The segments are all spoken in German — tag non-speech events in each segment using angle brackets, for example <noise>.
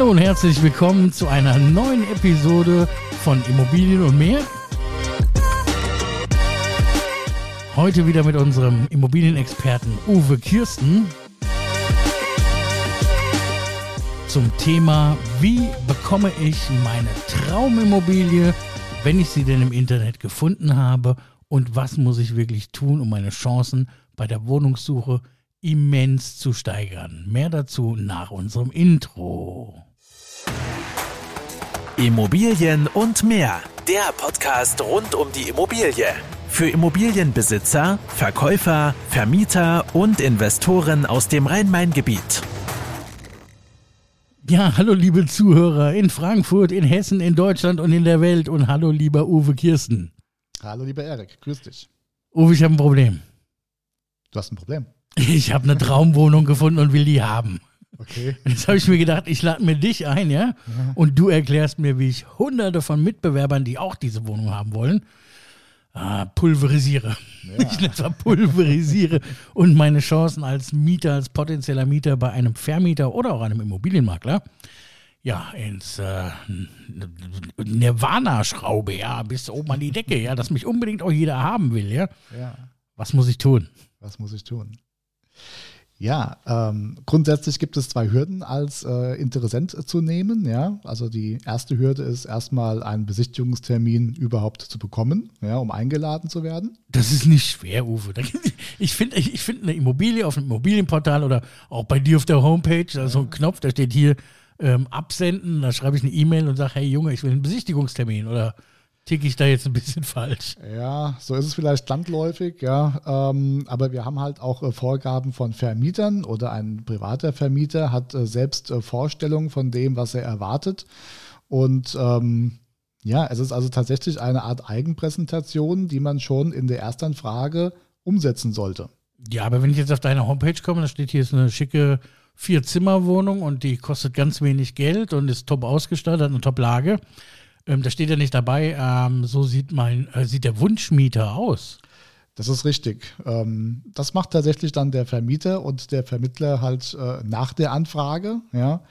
Hallo und herzlich willkommen zu einer neuen Episode von Immobilien und mehr. Heute wieder mit unserem Immobilienexperten Uwe Kirsten zum Thema, wie bekomme ich meine Traumimmobilie, wenn ich sie denn im Internet gefunden habe und was muss ich wirklich tun, um meine Chancen bei der Wohnungssuche immens zu steigern. Mehr dazu nach unserem Intro. Immobilien und mehr. Der Podcast rund um die Immobilie. Für Immobilienbesitzer, Verkäufer, Vermieter und Investoren aus dem Rhein-Main-Gebiet. Ja, hallo liebe Zuhörer in Frankfurt, in Hessen, in Deutschland und in der Welt und hallo lieber Uwe Kirsten. Hallo lieber Erik, grüß dich. Uwe, ich habe ein Problem. Du hast ein Problem. Ich habe eine Traumwohnung gefunden und will die haben. Okay. <laughs> Jetzt habe ich mir gedacht, ich lade mir dich ein, ja? Und du erklärst mir, wie ich hunderte von Mitbewerbern, die auch diese Wohnung haben wollen, ah, pulverisiere. Ja. <laughs> Ich nenne pulverisiere und meine Chancen als Mieter, als potenzieller Mieter bei einem Vermieter oder auch einem Immobilienmakler ja, ins äh, Nirvana-Schraube, ja, bis oben an die Decke, ja, dass mich unbedingt auch jeder haben will, ja. Ja, Was muss ich tun? was muss ich tun? Ja, ähm, grundsätzlich gibt es zwei Hürden als äh, Interessent zu nehmen. Ja, also die erste Hürde ist erstmal einen Besichtigungstermin überhaupt zu bekommen, ja, um eingeladen zu werden. Das ist nicht schwer, Uwe. Ich finde ich, ich find eine Immobilie auf einem Immobilienportal oder auch bei dir auf der Homepage, da ist so ein Knopf, da steht hier ähm, absenden, da schreibe ich eine E-Mail und sage, hey Junge, ich will einen Besichtigungstermin oder ticke ich da jetzt ein bisschen <laughs> falsch? Ja, so ist es vielleicht landläufig, ja. Ähm, aber wir haben halt auch äh, Vorgaben von Vermietern oder ein privater Vermieter hat äh, selbst äh, Vorstellungen von dem, was er erwartet. Und ähm, ja, es ist also tatsächlich eine Art Eigenpräsentation, die man schon in der Erstanfrage umsetzen sollte. Ja, aber wenn ich jetzt auf deine Homepage komme, da steht hier ist eine schicke Vier-Zimmer-Wohnung und die kostet ganz wenig Geld und ist top ausgestattet, hat eine Top-Lage. Ähm, da steht ja nicht dabei, ähm, so sieht, mein, äh, sieht der Wunschmieter aus. Das ist richtig. Ähm, das macht tatsächlich dann der Vermieter und der Vermittler halt äh, nach der Anfrage. Ja.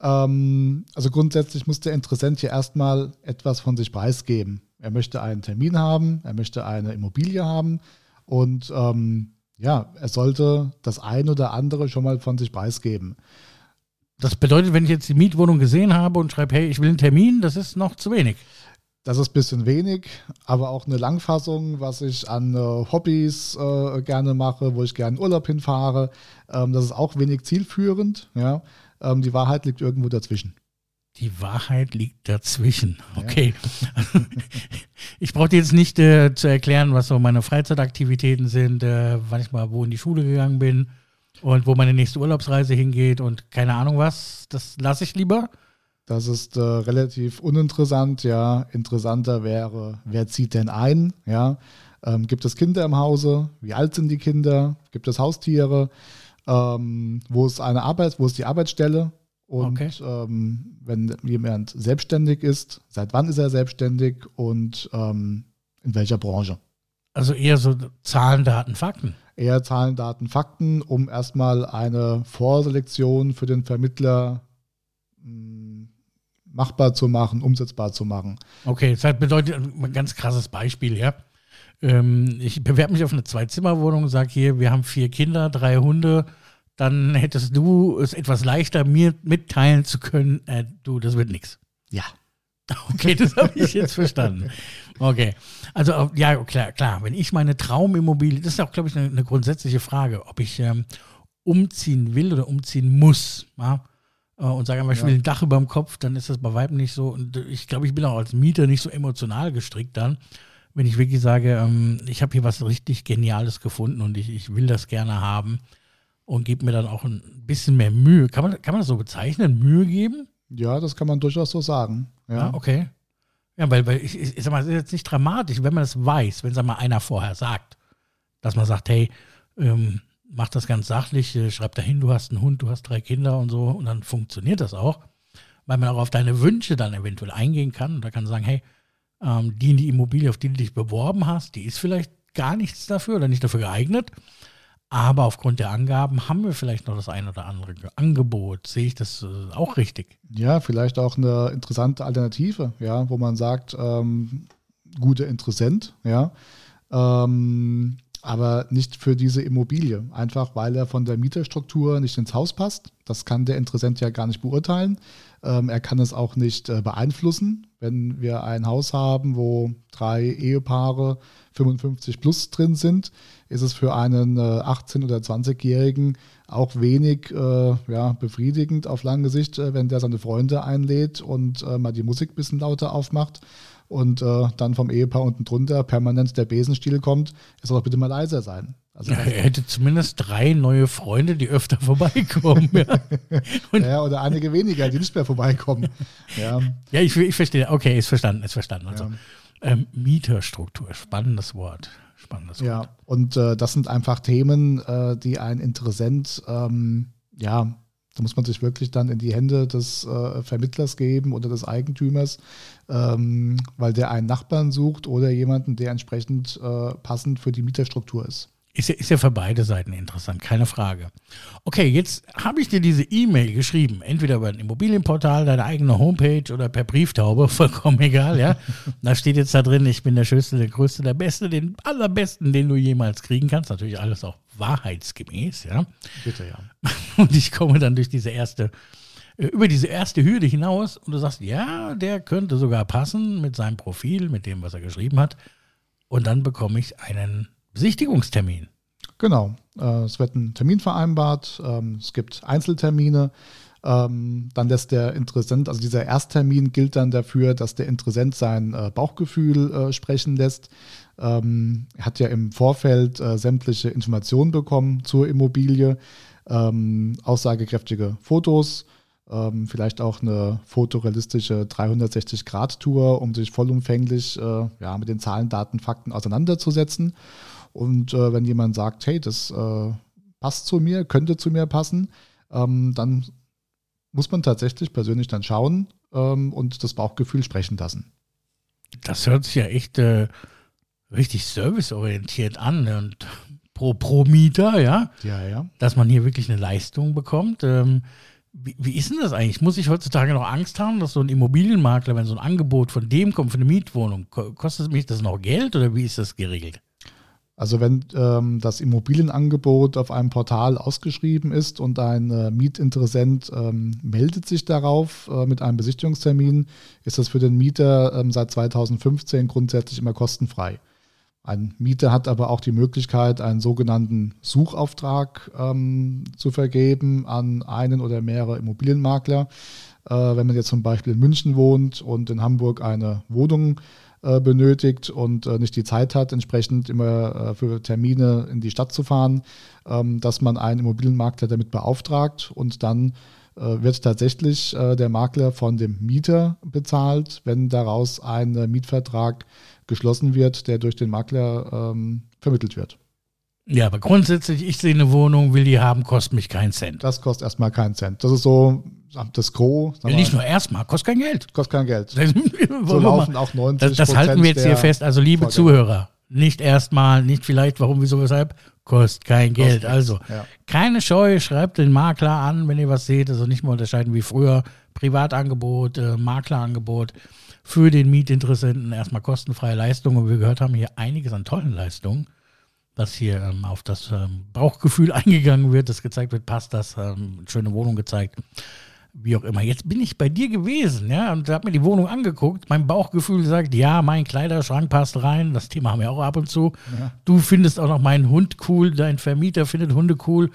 Ähm, also grundsätzlich muss der Interessent hier erstmal etwas von sich preisgeben. Er möchte einen Termin haben, er möchte eine Immobilie haben und ähm, ja, er sollte das ein oder andere schon mal von sich preisgeben. Das bedeutet, wenn ich jetzt die Mietwohnung gesehen habe und schreibe, hey, ich will einen Termin, das ist noch zu wenig. Das ist ein bisschen wenig, aber auch eine Langfassung, was ich an äh, Hobbys äh, gerne mache, wo ich gerne Urlaub hinfahre. Ähm, das ist auch wenig zielführend. Ja? Ähm, die Wahrheit liegt irgendwo dazwischen. Die Wahrheit liegt dazwischen. Okay. <laughs> Ich brauche dir jetzt nicht äh, zu erklären, was so meine Freizeitaktivitäten sind, äh, wann ich mal wo in die Schule gegangen bin und wo meine nächste Urlaubsreise hingeht und keine Ahnung was. Das lasse ich lieber. Das ist äh, relativ uninteressant. Ja, interessanter wäre, wer zieht denn ein? Ja, ähm, gibt es Kinder im Hause? Wie alt sind die Kinder? Gibt es Haustiere? Ähm, wo ist eine Arbeit? Wo ist die Arbeitsstelle? Und Okay. ähm, wenn jemand selbstständig ist, seit wann ist er selbstständig und ähm, in welcher Branche? Also eher so Zahlen, Daten, Fakten. Eher Zahlen, Daten, Fakten, um erstmal eine Vorselektion für den Vermittler mh, machbar zu machen, umsetzbar zu machen. Okay, das bedeutet ein ganz krasses Beispiel, ja. Ähm, ich bewerbe mich auf eine Zwei-Zimmer-Wohnung, sage hier, wir haben vier Kinder, drei Hunde. Dann hättest du es etwas leichter, mir mitteilen zu können, äh, du, das wird nichts. Ja. <laughs> Okay, das habe ich jetzt verstanden. <laughs> Okay. Also, äh, ja, klar, klar. Wenn ich meine Traumimmobilie, das ist auch, glaube ich, eine, eine grundsätzliche Frage, ob ich ähm, umziehen will oder umziehen muss. Ja? Äh, Und sage einfach, ich will ein Dach über dem Kopf, dann ist das bei Weitem nicht so. Und ich glaube, ich bin auch als Mieter nicht so emotional gestrickt dann, wenn ich wirklich sage, ähm, ich habe hier was richtig Geniales gefunden und ich, ich will das gerne haben und gebe mir dann auch ein bisschen mehr Mühe. Kann man, kann man das so bezeichnen? Mühe geben? Ja, das kann man durchaus so sagen. Ja, Ja, okay. Ja, weil, weil ich, ich, sag mal, es ist jetzt nicht dramatisch, wenn man das weiß, wenn sag mal einer vorher sagt, dass man sagt, hey, ähm, mach das ganz sachlich, äh, schreib dahin, du hast einen Hund, du hast drei Kinder und so, und dann funktioniert das auch, weil man auch auf deine Wünsche dann eventuell eingehen kann und da kann sagen, hey, ähm, die in die Immobilie, auf die du dich beworben hast, die ist vielleicht gar nichts dafür oder nicht dafür geeignet, Aber aufgrund der Angaben haben wir vielleicht noch das ein oder andere Angebot. Sehe ich das äh, auch richtig? Ja, vielleicht auch eine interessante Alternative, ja, wo man sagt, ähm, guter Interessent, ja, ähm, aber nicht für diese Immobilie. Einfach weil er von der Mieterstruktur nicht ins Haus passt. Das kann der Interessent ja gar nicht beurteilen. Ähm, er kann es auch nicht äh, beeinflussen. Wenn wir ein Haus haben, wo drei Ehepaare 55 plus drin sind, ist es für einen äh, 18- oder 20-Jährigen auch wenig äh, ja, befriedigend auf lange Sicht, äh, wenn der seine Freunde einlädt und äh, mal die Musik ein bisschen lauter aufmacht und äh, dann vom Ehepaar unten drunter permanent der Besenstiel kommt, er soll doch bitte mal leiser sein. Also ja, er hätte zumindest drei neue Freunde, die öfter <laughs> vorbeikommen. ja. <laughs> ja. oder einige weniger, die nicht mehr vorbeikommen. <laughs> Ja, ja ich, ich verstehe. Okay, ist verstanden, ist verstanden. Also, ähm, Mieterstruktur, spannendes Wort. Spannendes ja, Wort. und äh, das sind einfach Themen, äh, die ein Interessent, ähm, ja, da muss man sich wirklich dann in die Hände des äh, Vermittlers geben oder des Eigentümers, ähm, weil der einen Nachbarn sucht oder jemanden, der entsprechend äh, passend für die Mieterstruktur ist. Ist ja, ist ja für beide Seiten interessant, keine Frage. Okay, jetzt habe ich dir diese E-Mail geschrieben, entweder über ein Immobilienportal, deine eigene Homepage oder per Brieftaube, <laughs> vollkommen egal, ja. da steht jetzt da drin, ich bin der Schönste, der Größte, der Beste, den allerbesten, den du jemals kriegen kannst. Natürlich alles auch wahrheitsgemäß, ja. Bitte, ja. <laughs> Und ich komme dann durch diese erste, äh, über diese erste Hürde hinaus und du sagst, ja, der könnte sogar passen mit seinem Profil, mit dem, was er geschrieben hat. Und dann bekomme ich einen Besichtigungstermin. Genau. Äh, es wird ein Termin vereinbart. Ähm, es gibt Einzeltermine. Ähm, dann lässt der Interessent, also dieser Ersttermin gilt dann dafür, dass der Interessent sein äh, Bauchgefühl äh, sprechen lässt. Ähm, er hat ja im Vorfeld äh, sämtliche Informationen bekommen zur Immobilie, ähm, aussagekräftige Fotos, ähm, vielleicht auch eine fotorealistische 360-Grad-Tour, um sich vollumfänglich äh, ja, mit den Zahlen, Daten, Fakten auseinanderzusetzen. Und äh, wenn jemand sagt, hey, das äh, passt zu mir, könnte zu mir passen, ähm, dann muss man tatsächlich persönlich dann schauen ähm, und das Bauchgefühl sprechen lassen. Das hört sich ja echt äh, richtig serviceorientiert an ne? und pro, pro Mieter, ja? Ja, ja. Dass man hier wirklich eine Leistung bekommt. Ähm, wie, wie, ist denn das eigentlich? Muss ich heutzutage noch Angst haben, dass so ein Immobilienmakler, wenn so ein Angebot von dem kommt, für eine Mietwohnung, kostet mich das noch Geld oder wie ist das geregelt? Also wenn ähm, das Immobilienangebot auf einem Portal ausgeschrieben ist und ein äh, Mietinteressent ähm, meldet sich darauf äh, mit einem Besichtigungstermin, ist das für den Mieter ähm, seit 2015 grundsätzlich immer kostenfrei. Ein Mieter hat aber auch die Möglichkeit, einen sogenannten Suchauftrag ähm, zu vergeben an einen oder mehrere Immobilienmakler. Äh, wenn man jetzt zum Beispiel in München wohnt und in Hamburg eine Wohnung äh, benötigt und äh, nicht die Zeit hat, entsprechend immer äh, für Termine in die Stadt zu fahren, ähm, dass man einen Immobilienmakler damit beauftragt und dann äh, wird tatsächlich äh, der Makler von dem Mieter bezahlt, wenn daraus ein Mietvertrag geschlossen wird, der durch den Makler ähm, vermittelt wird. Ja, aber grundsätzlich, ich sehe eine Wohnung, will die haben, kostet mich keinen Cent. Das kostet erstmal keinen Cent. Das ist so das Gros. Ja, nicht nur erstmal, kostet kein Geld. Kostet kein Geld. so <laughs> laufen auch 90 Das, das halten wir jetzt hier fest. Also, liebe Vorgänge. Zuhörer, nicht erstmal, nicht vielleicht, warum, wieso, weshalb, kostet kein Geld. Kostet also, ja. keine Scheu, schreibt den Makler an, wenn ihr was seht. Also nicht mehr unterscheiden wie früher. Privatangebot, äh, Maklerangebot für den Mietinteressenten erstmal kostenfreie Leistungen. Und wir gehört haben hier einiges an tollen Leistungen dass hier ähm, auf das ähm, Bauchgefühl <laughs> eingegangen wird, dass gezeigt wird, passt das, ähm, schöne Wohnung gezeigt, wie auch immer. Jetzt bin ich bei dir gewesen, ja, und habe mir die Wohnung angeguckt. Mein Bauchgefühl sagt, ja, mein Kleiderschrank passt rein. Das Thema haben wir auch ab und zu. Ja. Du findest auch noch meinen Hund cool, dein Vermieter findet Hunde cool.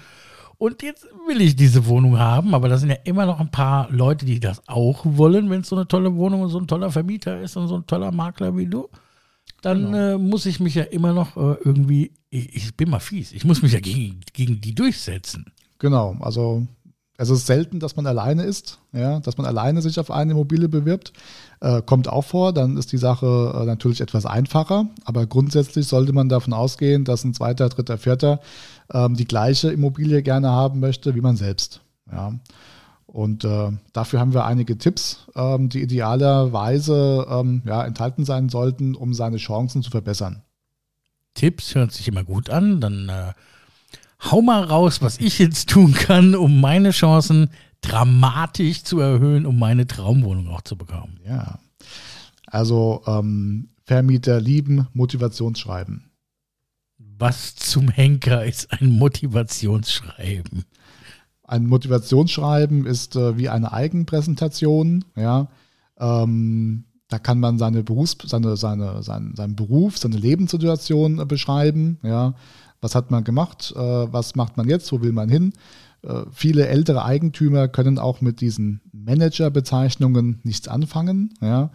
Und jetzt will ich diese Wohnung haben, aber da sind ja immer noch ein paar Leute, die das auch wollen, wenn es so eine tolle Wohnung und so ein toller Vermieter ist und so ein toller Makler wie du dann genau. äh, muss ich mich ja immer noch äh, irgendwie, ich, ich, bin mal fies, ich muss mich ja gegen, gegen die durchsetzen. Genau, also es ist selten, dass man alleine ist, ja, dass man alleine sich auf eine Immobilie bewirbt. Äh, kommt auch vor, dann ist die Sache äh, natürlich etwas einfacher, aber grundsätzlich sollte man davon ausgehen, dass ein zweiter, dritter, vierter ähm, die gleiche Immobilie gerne haben möchte wie man selbst. Ja. Und äh, dafür haben wir einige Tipps, ähm, die idealerweise ähm, ja, enthalten sein sollten, um seine Chancen zu verbessern. Tipps hört sich immer gut an. Dann äh, hau mal raus, was ich jetzt tun kann, um meine Chancen dramatisch zu erhöhen, um meine Traumwohnung auch zu bekommen. Ja. Also ähm, Vermieter lieben Motivationsschreiben. Was zum Henker ist ein Motivationsschreiben? Ein Motivationsschreiben ist äh, wie eine Eigenpräsentation, ja. Ähm, da kann man seine Berufs-, seine, seine, seinen, seinen Beruf, seine Lebenssituation äh, beschreiben, ja. Was hat man gemacht? Äh, was macht man jetzt? Wo will man hin? Äh, viele ältere Eigentümer können auch mit diesen Manager-Bezeichnungen nichts anfangen, ja.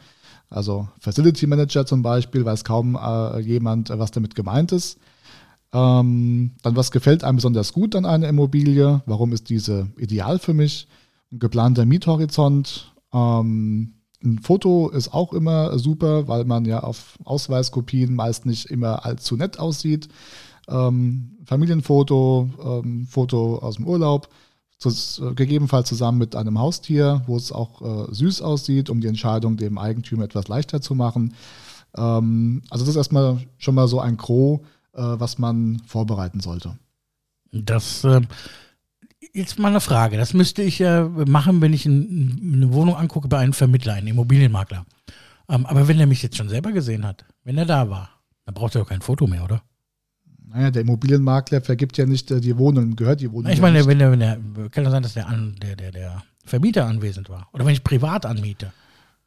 Also Facility Manager zum Beispiel, weiß kaum jemand, was damit gemeint ist. Ähm, dann, was gefällt einem besonders gut an einer Immobilie? Warum ist diese ideal für mich? Ein geplanter Miethorizont. Ähm, ein Foto ist auch immer super, weil man ja auf Ausweiskopien meist nicht immer allzu nett aussieht. Ähm, Familienfoto, ähm, Foto aus dem Urlaub, äh, gegebenenfalls zusammen mit einem Haustier, wo es auch äh, süß aussieht, um die Entscheidung dem Eigentümer etwas leichter zu machen. Ähm, also das ist erstmal schon mal so ein Gros äh, was man vorbereiten sollte. Das äh, jetzt mal eine Frage. Das müsste ich ja machen, wenn ich ein, eine Wohnung angucke bei einem Vermittler, einem Immobilienmakler. Ähm, aber wenn er mich jetzt schon selber gesehen hat, wenn er da war, dann braucht er doch kein Foto mehr, oder? Naja, der Immobilienmakler vergibt ja nicht äh, die Wohnung, gehört die Wohnung. Ich meine, wenn der, wenn der, kann ja sein, dass der, an, der, der, der Vermieter anwesend war. Oder wenn ich privat anmiete.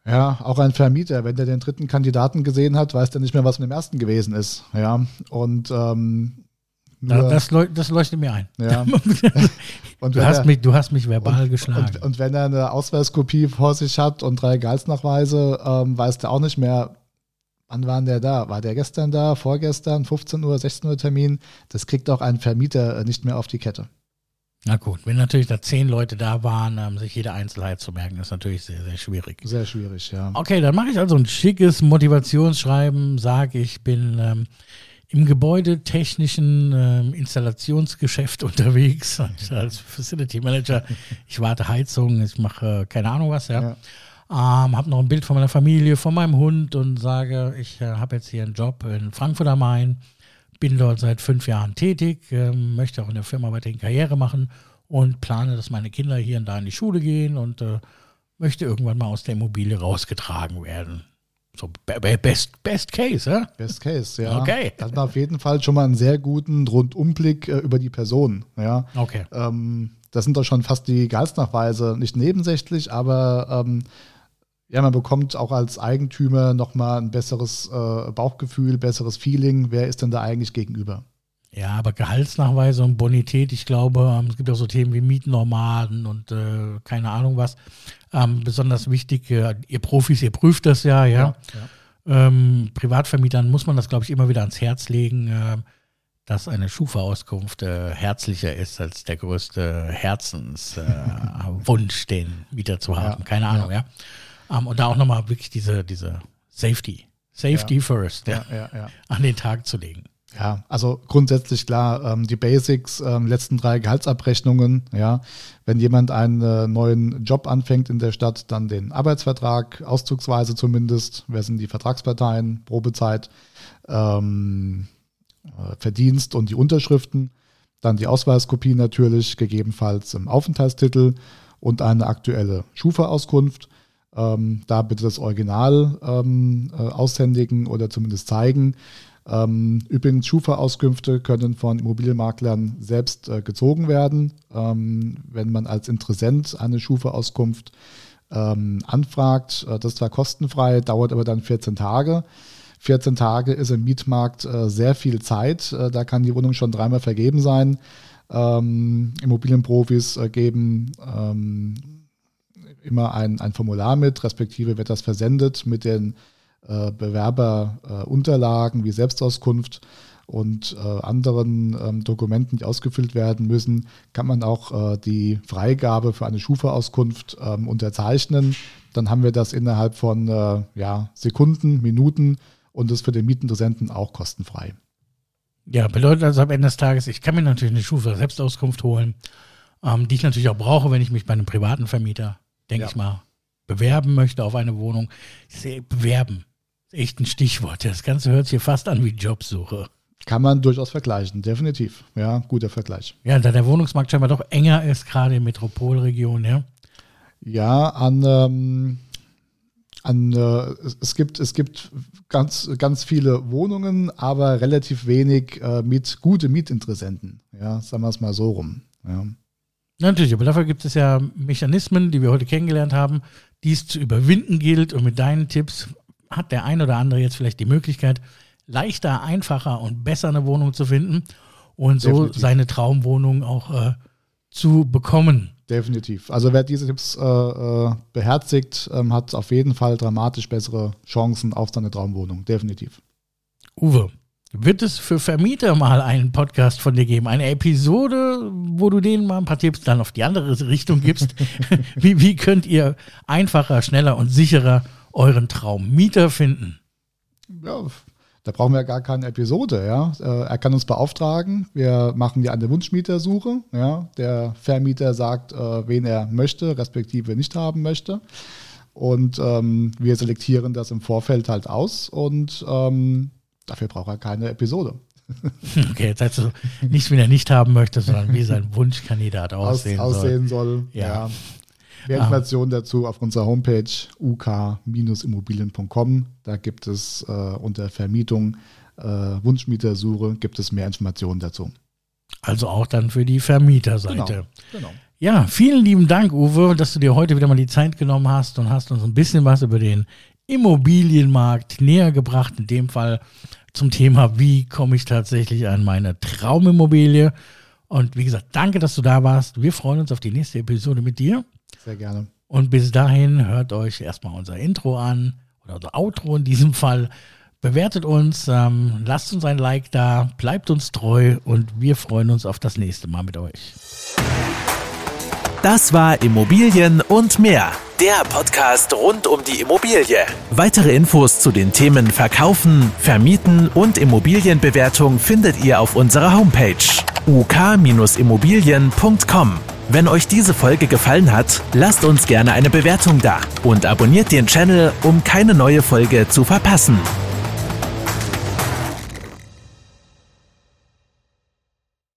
Ja, auch ein Vermieter, wenn der den dritten Kandidaten gesehen hat, weiß der nicht mehr, was mit dem ersten gewesen ist. Ja, und ähm, nur, das, das, leuchtet mir ein. Ja. <laughs> und du, hast er, mich, du hast mich verbal und, geschlagen. Und, und, wenn er eine Ausweiskopie vor sich hat und drei Gehaltsnachweise, ähm, weiß der auch nicht mehr, wann war der da? War der gestern da, vorgestern, 15 Uhr, 16 Uhr Termin? Das kriegt auch ein Vermieter äh, nicht mehr auf die Kette. Na gut, wenn natürlich da zehn Leute da waren, um, sich jede Einzelheit zu merken, ist natürlich sehr, sehr schwierig. Sehr schwierig, ja. Okay, dann mache ich also ein schickes Motivationsschreiben, sage ich bin ähm, im gebäudetechnischen ähm, Installationsgeschäft <laughs> unterwegs als Facility Manager. Ich warte Heizung, ich mache äh, keine Ahnung was, ja. ja. Ähm, habe noch ein Bild von meiner Familie, von meinem Hund und sage, ich äh, habe jetzt hier einen Job in Frankfurt am Main bin dort seit fünf Jahren tätig, äh, möchte auch in der Firma weiterhin Karriere machen und plane, dass meine Kinder hier und da in die Schule gehen und äh, möchte irgendwann mal aus der Immobilie rausgetragen werden. So best, best Case, ja? Best Case, ja. Okay. Das war auf jeden Fall schon mal einen sehr guten Rundumblick äh, über die Person, ja. Okay. Ähm, das sind doch schon fast die Gehaltsnachweise, nicht nebensächlich, aber ähm, ja, man bekommt auch als Eigentümer nochmal ein besseres äh, Bauchgefühl, besseres Feeling. Wer ist denn da eigentlich gegenüber? Ja, aber Gehaltsnachweise und Bonität, ich glaube, ähm, es gibt auch so Themen wie Mietnormaden und äh, keine Ahnung was. Ähm, besonders wichtig, äh, ihr Profis, ihr prüft das ja, ja. ja, ja. Ähm, Privatvermietern muss man das, glaube ich, immer wieder ans Herz legen, äh, dass eine Schufa-Auskunft äh, herzlicher ist als der größte Herzenswunsch, <laughs> den Mieter zu haben. Ja, keine Ahnung, ja. Ähm, und da auch nochmal wirklich diese, diese Safety, Safety first, ja, an den Tag zu legen. Ja, also grundsätzlich klar, ähm, die Basics, ähm, letzten drei Gehaltsabrechnungen, ja. Wenn jemand einen äh, neuen Job anfängt in der Stadt, dann den Arbeitsvertrag, auszugsweise zumindest, wer sind die Vertragsparteien, Probezeit, ähm, äh, Verdienst und die Unterschriften, dann die Ausweiskopie natürlich, gegebenenfalls im Aufenthaltstitel und eine aktuelle Schufa-Auskunft ähm, da bitte das Original ähm, äh, aushändigen oder zumindest zeigen. Ähm, übrigens, Schufa-Auskünfte können von Immobilienmaklern selbst äh, gezogen werden. Ähm, wenn man als Interessent eine Schufa-Auskunft ähm, anfragt, äh, das ist zwar kostenfrei, dauert aber dann 14 Tage. 14 Tage ist im Mietmarkt äh, sehr viel Zeit. Äh, da kann die Wohnung schon dreimal vergeben sein. Ähm, Immobilienprofis äh, geben ähm, immer ein, ein Formular mit, respektive wird das versendet mit den Bewerberunterlagen wie Selbstauskunft und äh, anderen ähm, Dokumenten, die ausgefüllt werden müssen, kann man auch äh, die Freigabe für eine Schufa-Auskunft ähm, unterzeichnen. Dann haben wir das innerhalb von äh, ja, Sekunden, Minuten und ist für den Mietinteressenten auch kostenfrei. Ja, bedeutet also am Ende des Tages, ich kann mir natürlich eine Schufa-Selbstauskunft holen, ähm, die ich natürlich auch brauche, wenn ich mich bei einem privaten Vermieter denke ja. ich mal, bewerben möchte auf eine Wohnung. Bewerben, echt ein Stichwort. Das Ganze hört sich fast an wie Jobsuche. Kann man durchaus vergleichen, definitiv. Ja, guter Vergleich. Ja, da der Wohnungsmarkt scheinbar doch enger ist, gerade in Metropolregionen, ja. Ja, an, ähm, an äh, es, gibt, es gibt ganz, ganz viele Wohnungen, aber relativ wenig äh, mit gute Mietinteressenten. Ja, sagen wir es mal so rum. Ja. Natürlich, aber dafür gibt es ja Mechanismen, die wir heute kennengelernt haben, die es zu überwinden gilt. Und mit deinen Tipps hat der ein oder andere jetzt vielleicht die Möglichkeit, leichter, einfacher und besser eine Wohnung zu finden und so Definitiv. seine Traumwohnung auch äh, zu bekommen. Definitiv. Also wer diese Tipps äh, äh, beherzigt, ähm, hat auf jeden Fall dramatisch bessere Chancen auf seine Traumwohnung. Definitiv. Uwe, wird es für Vermieter mal einen Podcast von dir geben? Eine Episode, wo du denen mal ein paar Tipps dann auf die andere Richtung gibst? <laughs> wie, wie könnt ihr einfacher, schneller und sicherer euren Traummieter finden? Ja, da brauchen wir gar keine Episode, ja. Äh, er kann uns beauftragen. Wir machen ja eine Wunschmietersuche, ja. Der Vermieter sagt, äh, wen er möchte, respektive nicht haben möchte. Und ähm, wir selektieren das im Vorfeld halt aus und ähm, dafür braucht er keine Episode. <laughs> Okay, jetzt heißt du nicht, wen er nicht haben möchte, sondern wie sein <laughs> Wunschkandidat aussehen, Aus, aussehen soll. soll. Ja. ja. Mehr ah. Informationen dazu auf unserer Homepage uk-immobilien.com. Da gibt es äh, unter Vermietung, äh, Wunschmietersuche, gibt es mehr Informationen dazu. Also auch dann für die Vermieterseite. Genau, genau. Ja, vielen lieben Dank, Uwe, dass du dir heute wieder mal die Zeit genommen hast und hast uns ein bisschen was über den Immobilienmarkt näher gebracht. In dem Fall zum Thema, wie komme ich tatsächlich an meine Traumimmobilie. Und wie gesagt, danke, dass du da warst. Wir freuen uns auf die nächste Episode mit dir. Sehr gerne. Und bis dahin hört euch erstmal unser Intro an oder unser Outro in diesem Fall. Bewertet uns, ähm, lasst uns ein Like da, bleibt uns treu und wir freuen uns auf das nächste Mal mit euch. Das war Immobilien und mehr. Der Podcast rund um die Immobilie. Weitere Infos zu den Themen Verkaufen, Vermieten und Immobilienbewertung findet ihr auf unserer Homepage uk-immobilien.com. Wenn euch diese Folge gefallen hat, lasst uns gerne eine Bewertung da und abonniert den Channel, um keine neue Folge zu verpassen.